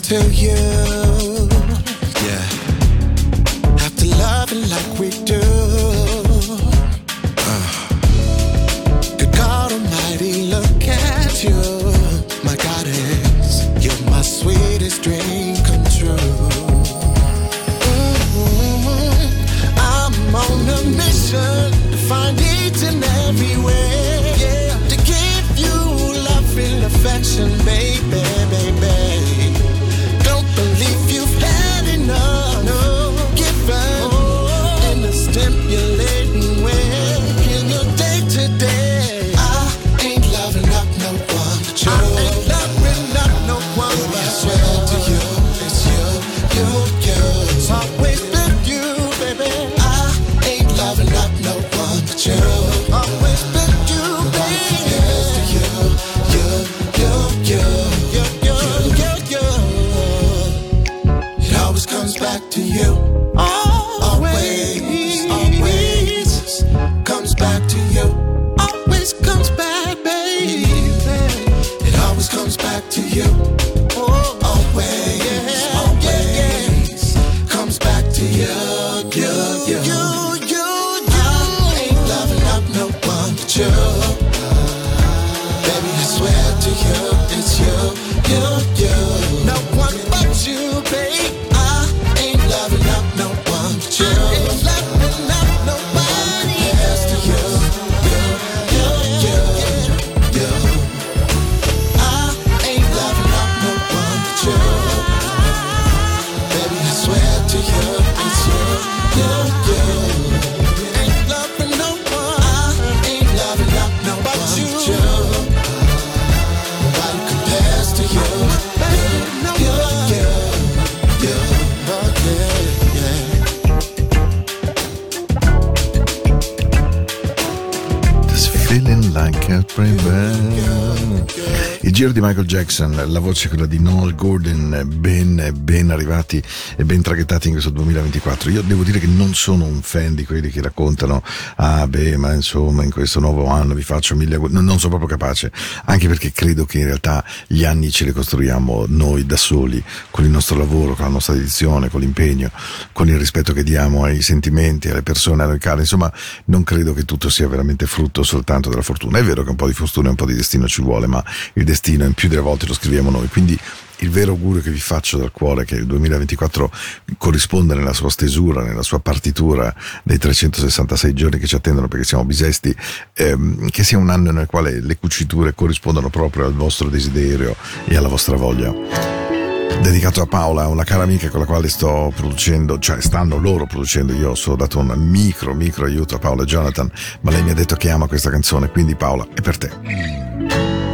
to you, di Michael Jackson, la voce quella di Noel Gordon, ben, ben arrivati e ben traghettati in questo 2024. Io devo dire che non sono un fan di quelli che raccontano, ah beh, ma insomma in questo nuovo anno vi faccio mille. Non, sono proprio capace, anche perché credo che in realtà gli anni ce li costruiamo noi da soli, con il nostro lavoro, con la nostra dedizione, con l'impegno, con il rispetto che diamo ai sentimenti, alle persone, a noi cari. Insomma, non credo che tutto sia veramente frutto soltanto della fortuna. È vero che un po' di fortuna e un po' di destino ci vuole, ma il destino più delle volte lo scriviamo noi. Quindi il vero augurio che vi faccio dal cuore è che il 2024 corrisponda nella sua stesura, nella sua partitura dei 366 giorni che ci attendono perché siamo bisesti, ehm, che sia un anno nel quale le cuciture corrispondono proprio al vostro desiderio e alla vostra voglia dedicato a Paola, una cara amica con la quale sto producendo, cioè stanno loro producendo, io ho solo dato un micro, micro aiuto a Paola e Jonathan, ma lei mi ha detto che ama questa canzone, quindi Paola è per te.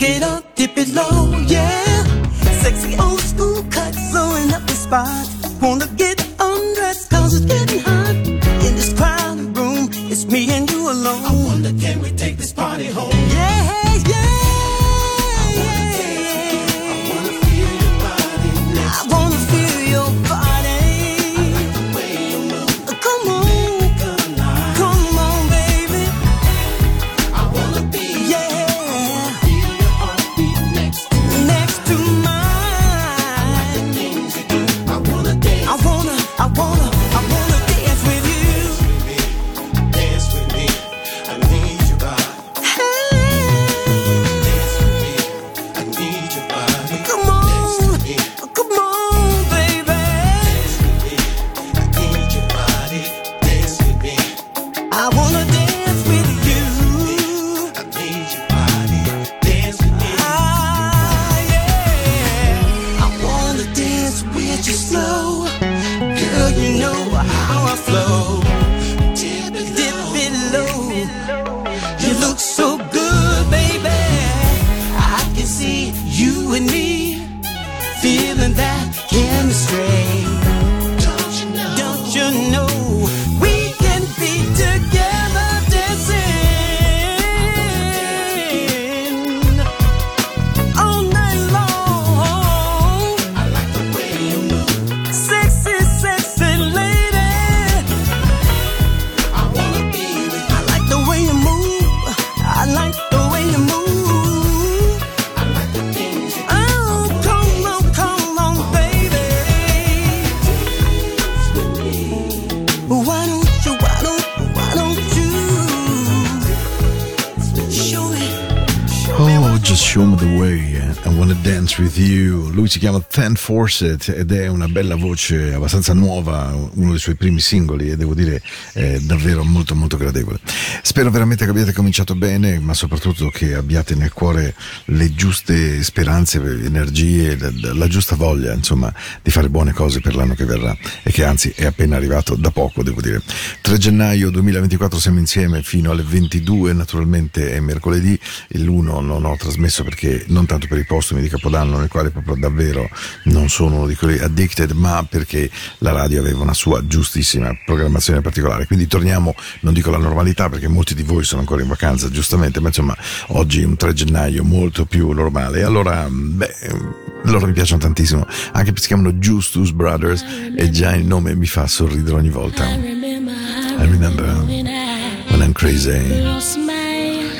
Get up, dip it low, yeah. Sexy old school cut, blowing up the spot. Know si chiama Ten Fawcett ed è una bella voce abbastanza nuova, uno dei suoi primi singoli e devo dire è davvero molto molto gradevole. Spero veramente che abbiate cominciato bene, ma soprattutto che abbiate nel cuore le giuste speranze, energie, la, la giusta voglia, insomma, di fare buone cose per l'anno che verrà e che anzi è appena arrivato da poco, devo dire. 3 gennaio 2024 siamo insieme fino alle 22, naturalmente è mercoledì, l'1 non ho trasmesso perché non tanto per i postumi di Capodanno nel quale proprio davvero non sono uno di quelli addicted, ma perché la radio aveva una sua giustissima programmazione particolare. Quindi torniamo, non dico alla normalità perché molti di voi sono ancora in vacanza, giustamente, ma insomma oggi è un 3 gennaio molto più normale. Allora, beh, loro mi piacciono tantissimo, anche perché si chiamano Justus Brothers e già il nome mi fa sorridere ogni volta. I remember when I'm crazy.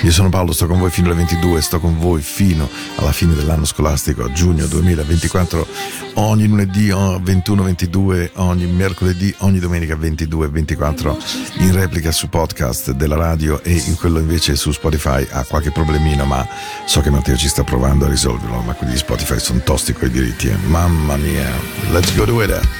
Io sono Paolo, sto con voi fino alle 22, sto con voi fino alla fine dell'anno scolastico, a giugno 2024, ogni lunedì 21-22, ogni mercoledì, ogni domenica 22-24, in replica su podcast della radio e in quello invece su Spotify ha qualche problemino, ma so che Matteo ci sta provando a risolverlo, ma quelli di Spotify sono tosti coi diritti, eh. mamma mia, let's go to it.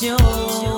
酒。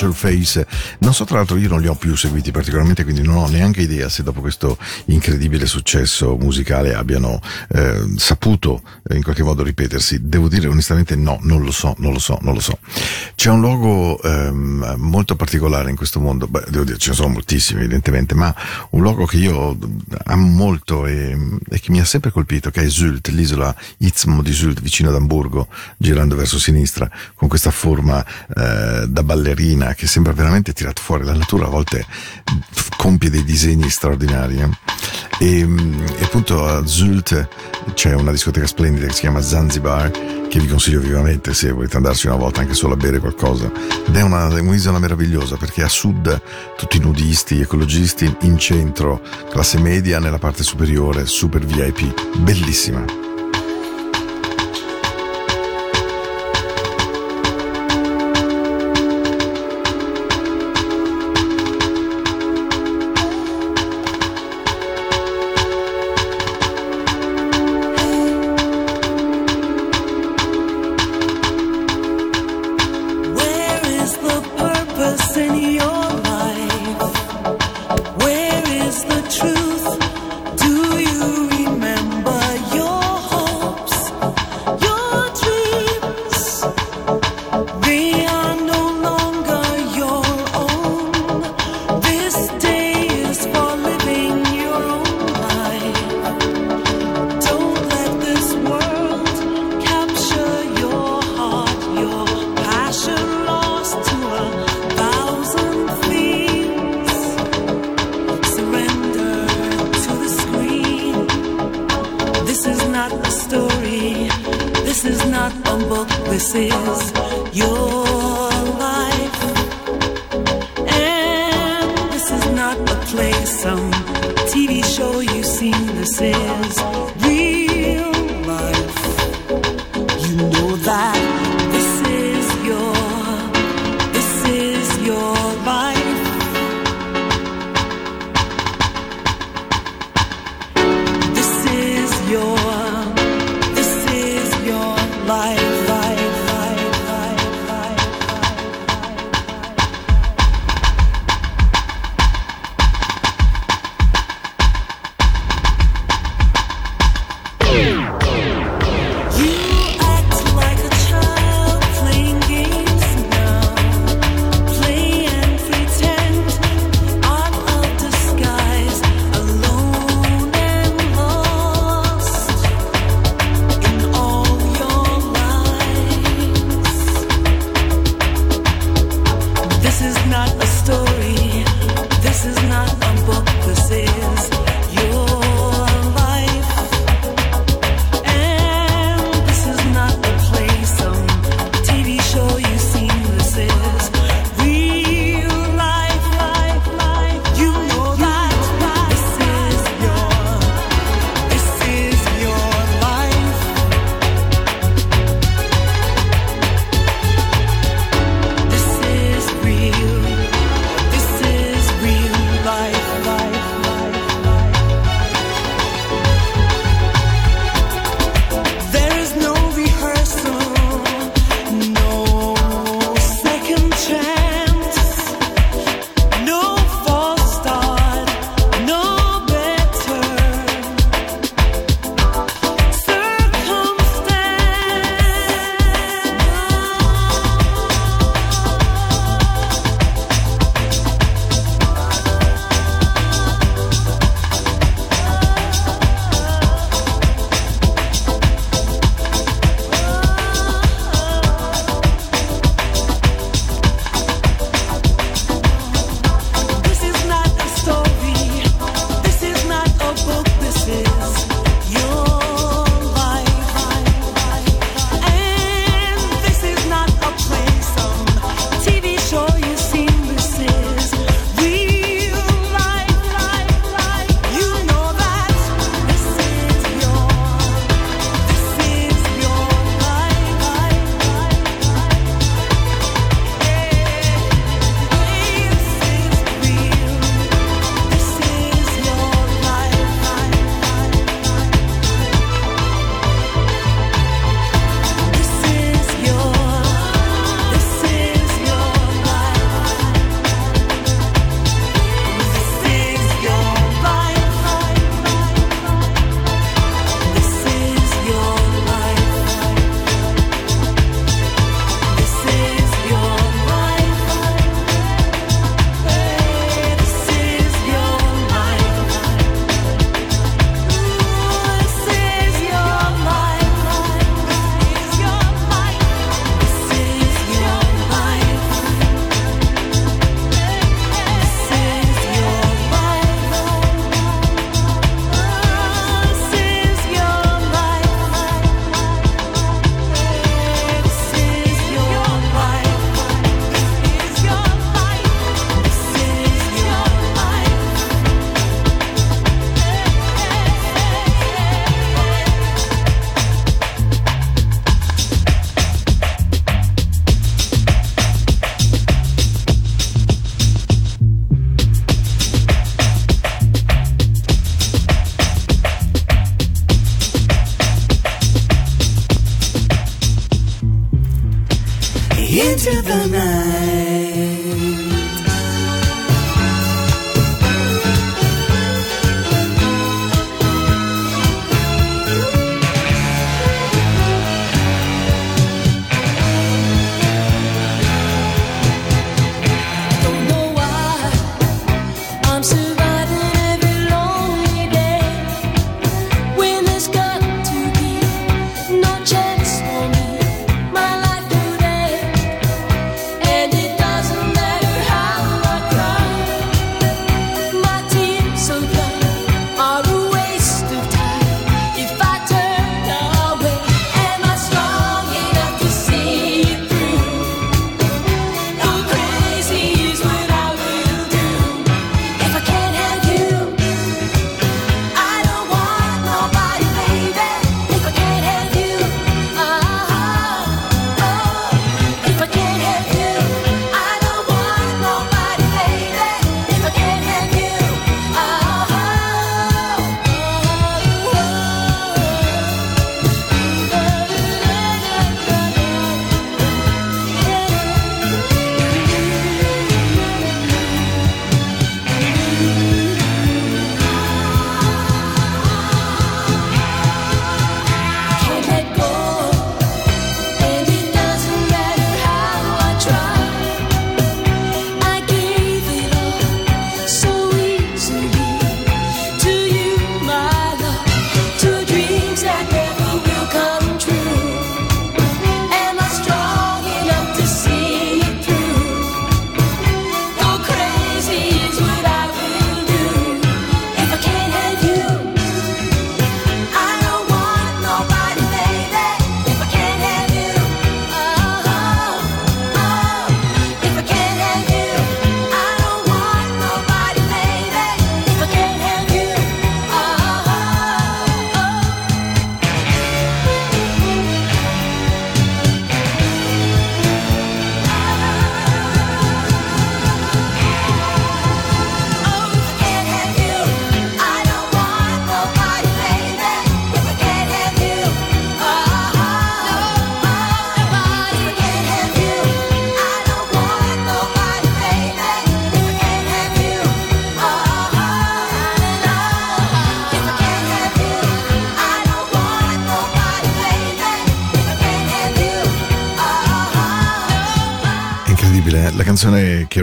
Surface. Non so, tra l'altro, io non li ho più seguiti particolarmente, quindi non ho neanche idea se dopo questo incredibile successo musicale abbiano eh, saputo eh, in qualche modo ripetersi. Devo dire onestamente no, non lo so, non lo so, non lo so. C'è un logo ehm, molto particolare in questo mondo, beh, devo dire, ce ne sono moltissimi evidentemente, ma un logo che io amo molto e, e che mi ha sempre colpito, che è Sylt, l'isola Itzmo di Sylt, vicino ad Amburgo, girando verso sinistra, con questa forma eh, da ballerina che sembra veramente tirato fuori. La natura a volte compie dei disegni straordinari. eh. E, e appunto a Sylt c'è una discoteca splendida che si chiama Zanzibar, che vi consiglio vivamente se volete andarci una volta anche solo a bere qualcosa. Ed è una, è un'isola meravigliosa perché a sud tutti nudisti, ecologisti, in centro classe media, nella parte superiore super VIP, bellissima.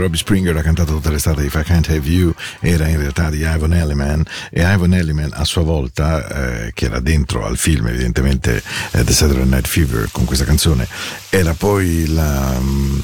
Robbie Springer ha cantato tutta l'estate di If I Can't Have You era in realtà di Ivan Elliman e Ivan Elliman a sua volta, eh, che era dentro al film evidentemente eh, The Saturday Night Fever con questa canzone, era poi la... mm,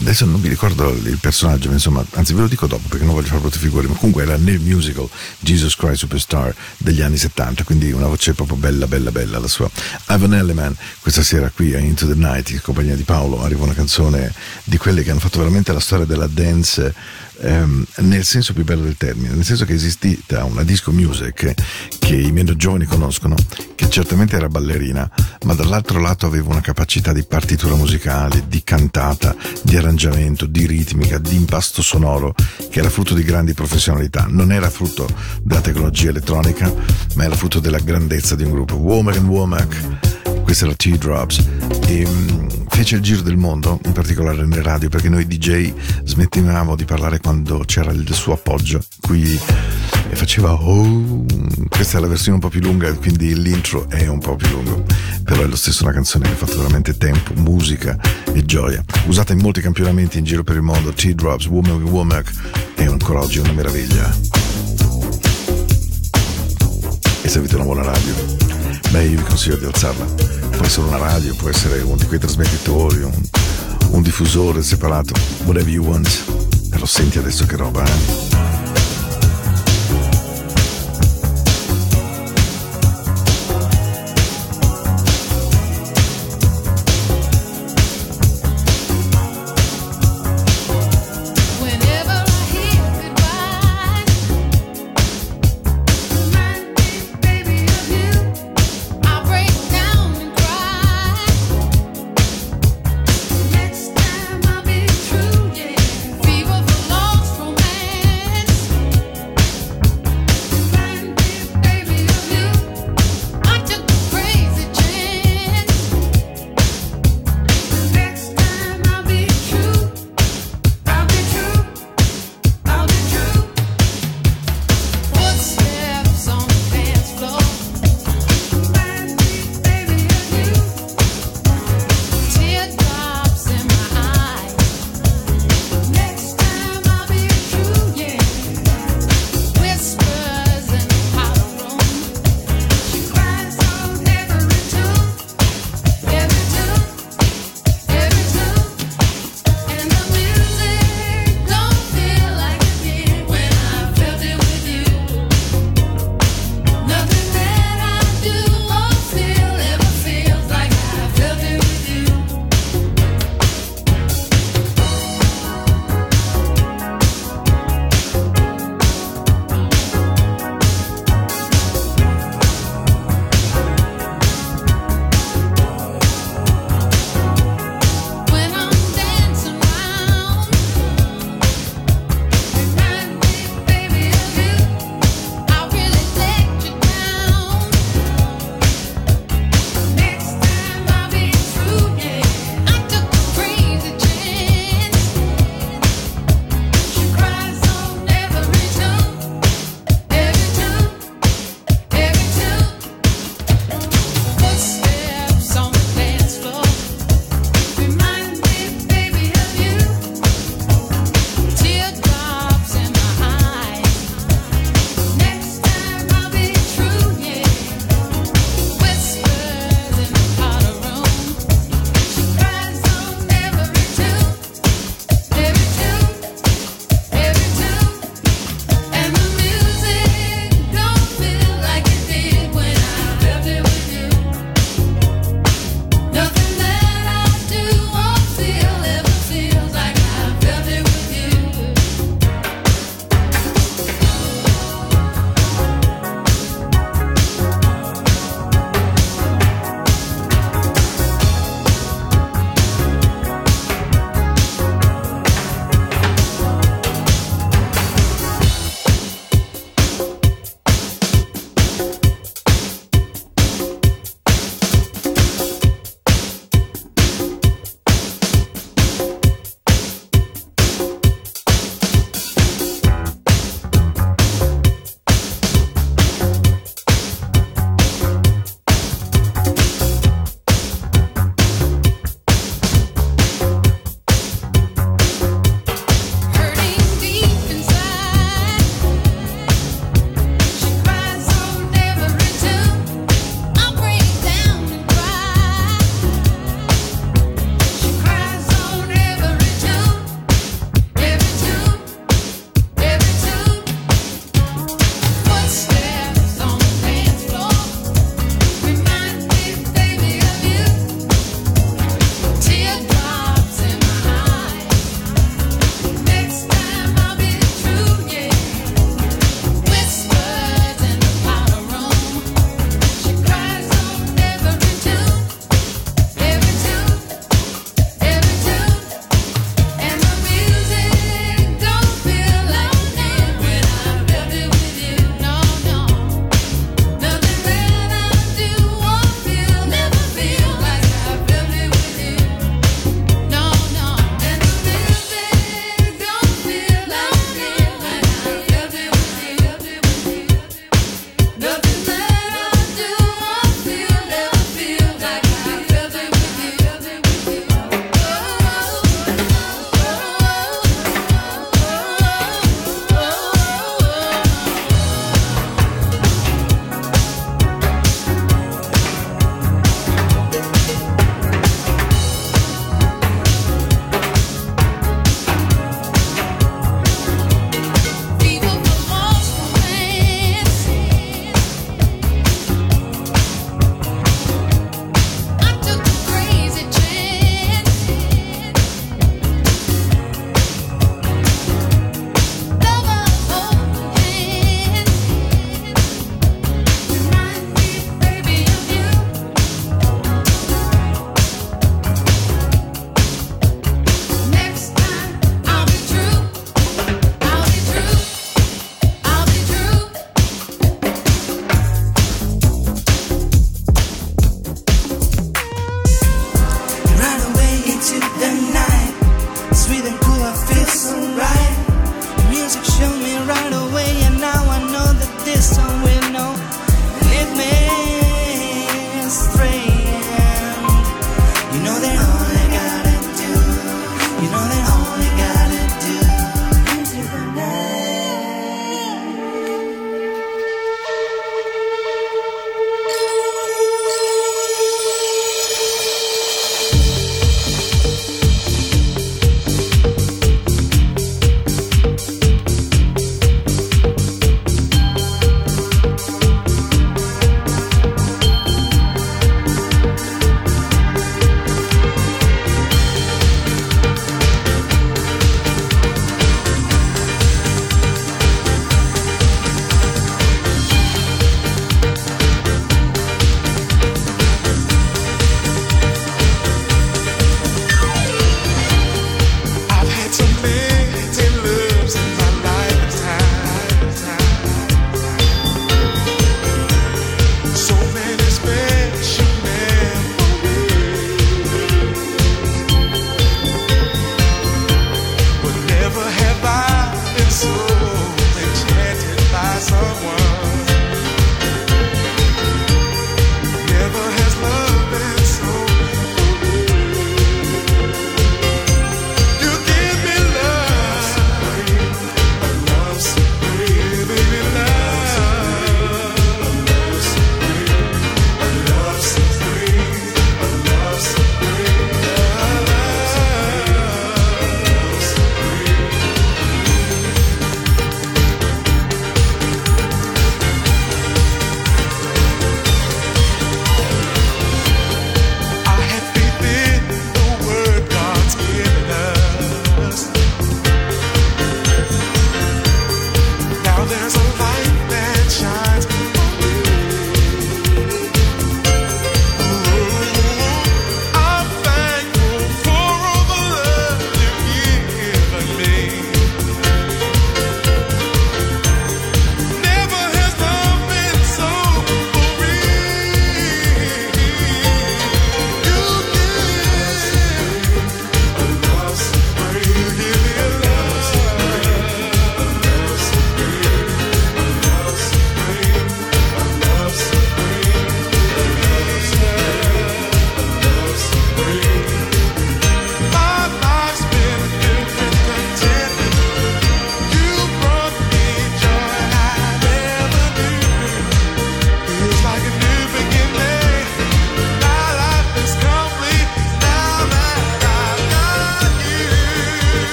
adesso non mi ricordo il personaggio, ma insomma, anzi ve lo dico dopo perché non voglio fare brutte figure, ma comunque era nel musical Jesus Christ Superstar degli anni 70, quindi una voce proprio bella, bella, bella la sua. Ivan Elliman, questa sera qui a Into the Night, in compagnia di Paolo, arriva una canzone di quelle che hanno fatto veramente la storia della dance ehm, nel senso più bello del termine, nel senso che è esistita una disco music che i meno giovani conoscono, che certamente era ballerina, ma dall'altro lato aveva una capacità di partitura musicale, di cantata, di arrangiamento, di ritmica, di impasto sonoro, che era frutto di grandi professionalità. Non era frutto della tecnologia elettronica, ma era frutto della grandezza di un gruppo. Womack and Womack, questa era Teardrops e mm, fece il giro del mondo, in particolare nelle radio, perché noi DJ smettevamo di parlare quando c'era il suo appoggio qui e faceva oh, questa è la versione un po' più lunga, quindi l'intro è un po' più lungo, però è lo stesso una canzone che ha fatto veramente tempo, musica e gioia, usata in molti campionamenti in giro per il mondo, Teardrops, Womack Womack è ancora oggi una meraviglia. E se avete una buona radio, beh io vi consiglio di alzarla. Può essere una radio, può essere uno di quei trasmettitori, un, un diffusore separato, whatever you want. Però senti adesso che roba, eh?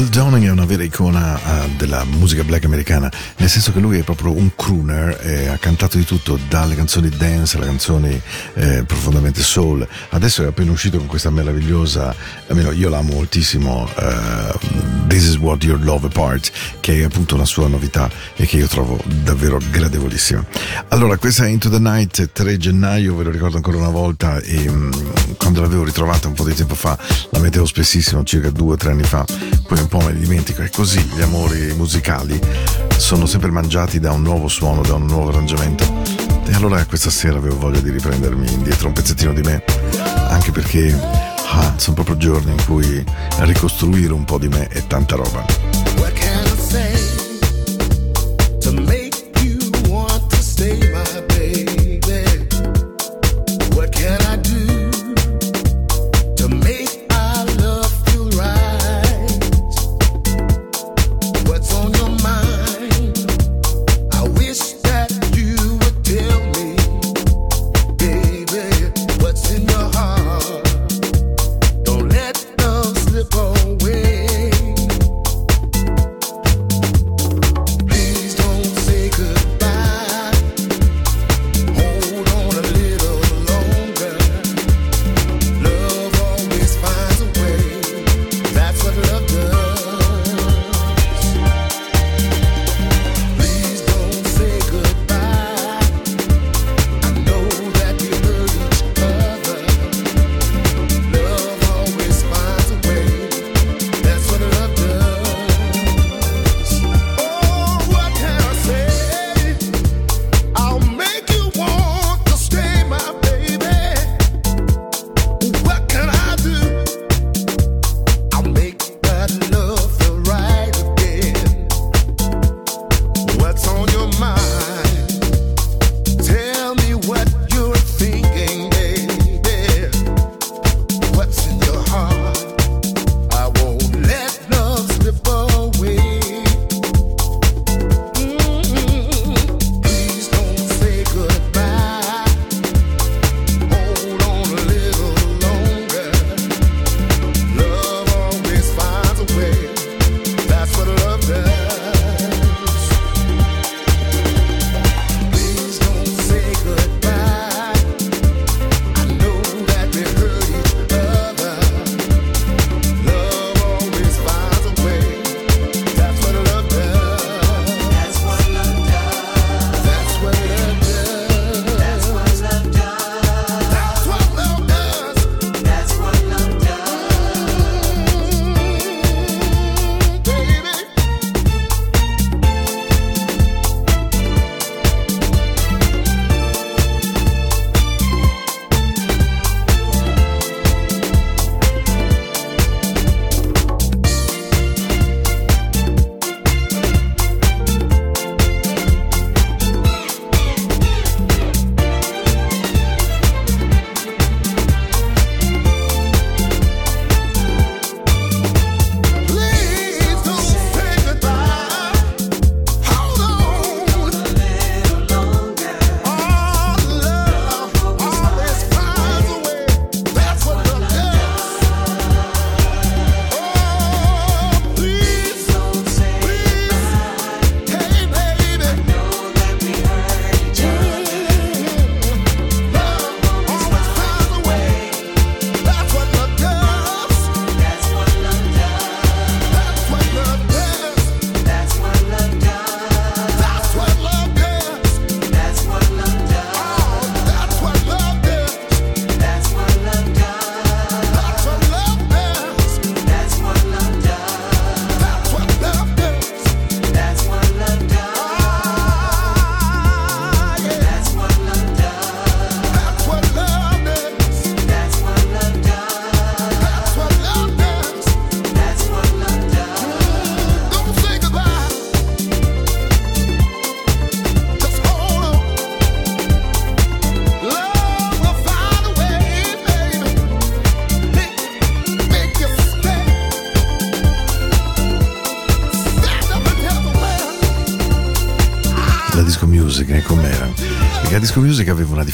Will Downing è una vera icona eh, della musica black americana, nel senso che lui è proprio un crooner, e ha cantato di tutto, dalle canzoni dance alle canzoni eh, profondamente soul. Adesso è appena uscito con questa meravigliosa, almeno io l'amo moltissimo, eh, This is What Your Love Apart, che è appunto una sua novità e che io trovo davvero gradevolissima. Allora, questa è Into the Night, 3 gennaio, ve lo ricordo ancora una volta, e mm, quando l'avevo ritrovata un po' di tempo fa, la mettevo spessissimo, circa due o tre anni fa, poi un po' me ne dimentico, è così, gli amori musicali sono sempre mangiati da un nuovo suono, da un nuovo arrangiamento. E allora questa sera avevo voglia di riprendermi indietro un pezzettino di me, anche perché ah, sono proprio giorni in cui ricostruire un po' di me è tanta roba.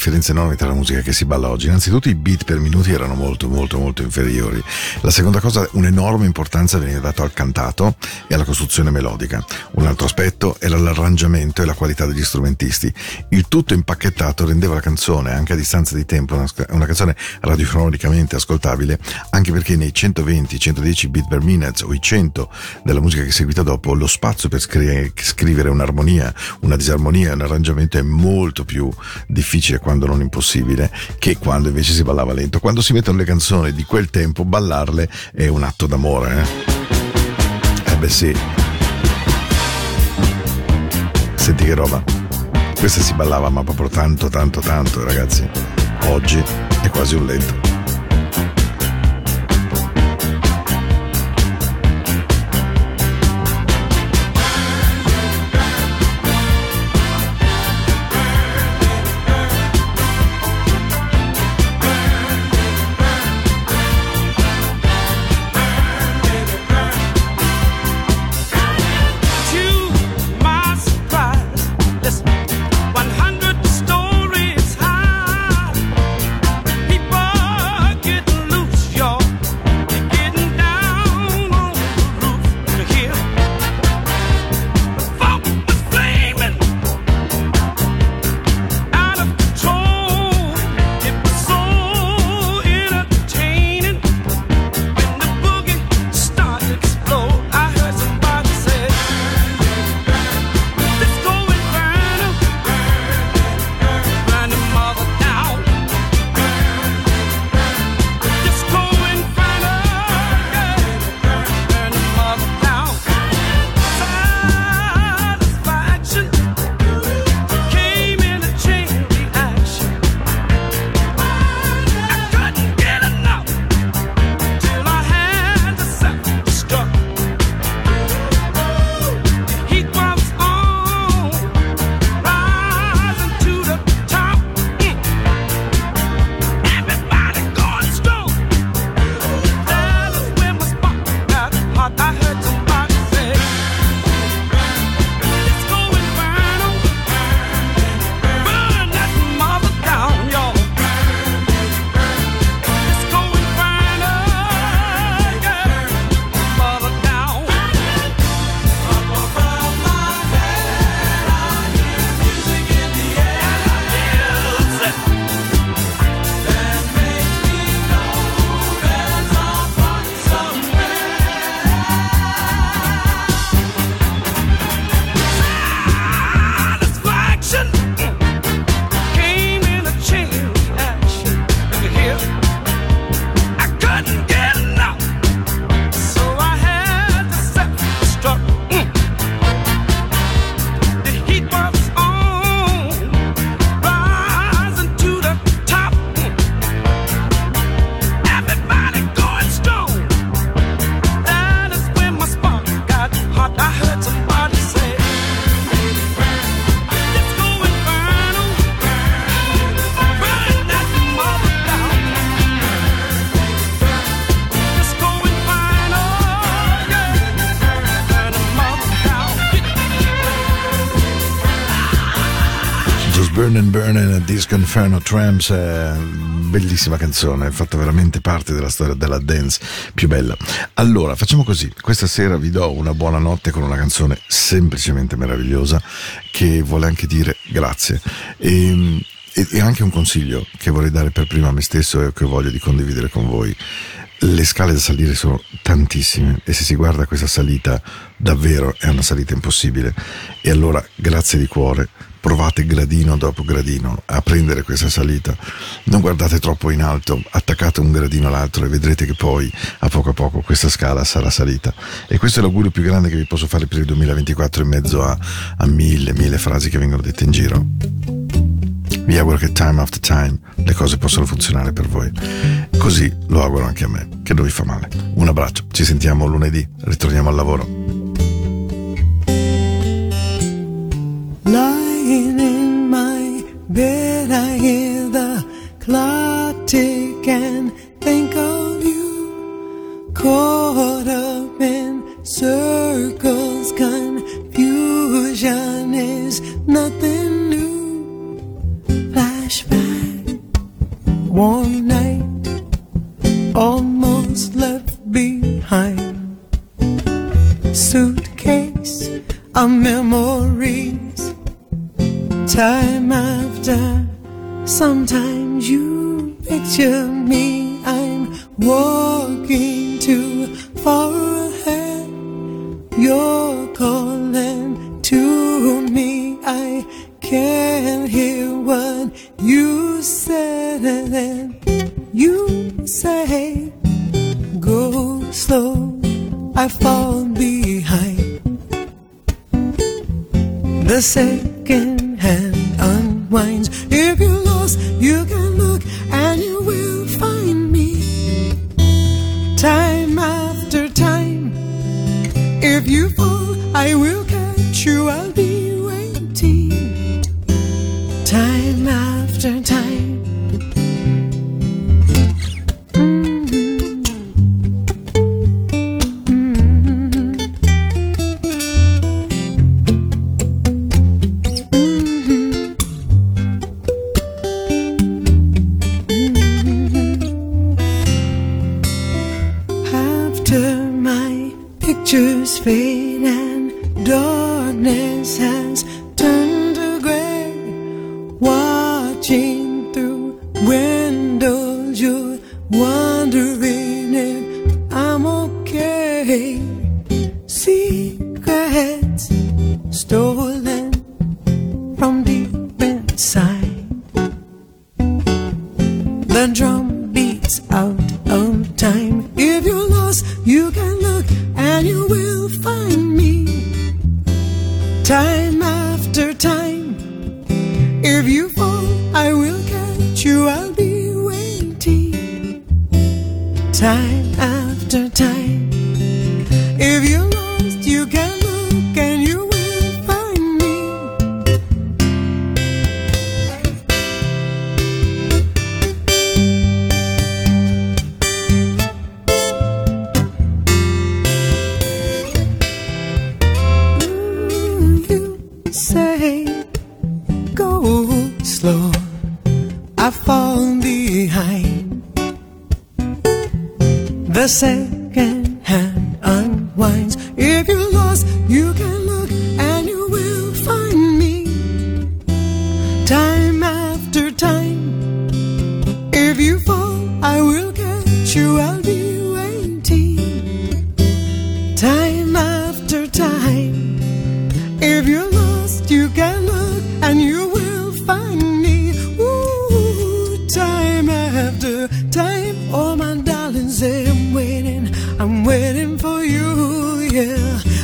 Differenza enorme tra la musica che si balla oggi. Innanzitutto i beat per minuti erano molto, molto, molto inferiori. La seconda cosa, un'enorme importanza veniva data al cantato e alla costruzione melodica. Un altro aspetto era l'arrangiamento e la qualità degli strumentisti. Il tutto impacchettato rendeva la canzone, anche a distanza di tempo, una, una canzone radiofonicamente ascoltabile, anche perché nei 120-110 beat per minute o i 100 della musica che è seguita dopo, lo spazio per scri- scrivere un'armonia, una disarmonia, un arrangiamento è molto più difficile quando non impossibile che quando invece si ballava lento. Quando si mettono le canzoni di quel tempo, ballarle è un atto d'amore. Eh, eh beh sì. Senti che roba. Questa si ballava ma proprio tanto, tanto, tanto, ragazzi. Oggi è quasi un lento. Disco Inferno Tramps è bellissima canzone, è fatta veramente parte della storia della dance più bella. Allora, facciamo così, questa sera vi do una buona notte con una canzone semplicemente meravigliosa che vuole anche dire grazie. E, e- e anche un consiglio che vorrei dare per prima a me stesso e che voglio di condividere con voi. Le scale da salire sono tantissime e se si guarda questa salita davvero è una salita impossibile. E allora grazie di cuore, provate gradino dopo gradino a prendere questa salita. Non guardate troppo in alto, attaccate un gradino all'altro e vedrete che poi a poco a poco questa scala sarà salita. E questo è l'augurio più grande che vi posso fare per il 2024 in mezzo a, a mille, mille frasi che vengono dette in giro. Vi auguro che time after time le cose possano funzionare per voi. Così lo auguro anche a me, che non vi fa male. Un abbraccio, ci sentiamo lunedì, ritorniamo al lavoro. 내 pictures fade.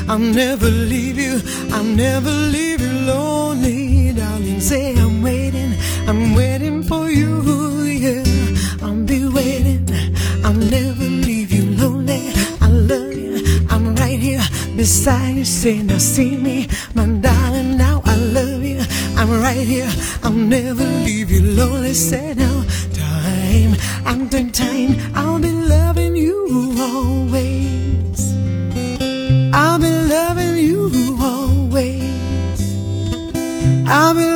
I'll never leave you, I'll never leave you lonely, darling. Say I'm waiting, I'm waiting for you, yeah. I'll be waiting, I'll never leave you lonely. I love you, I'm right here beside you. Say now see me, my darling. Now I love you, I'm right here. I'll never leave you lonely. Say now, time after time, I'll be loving you all. I've been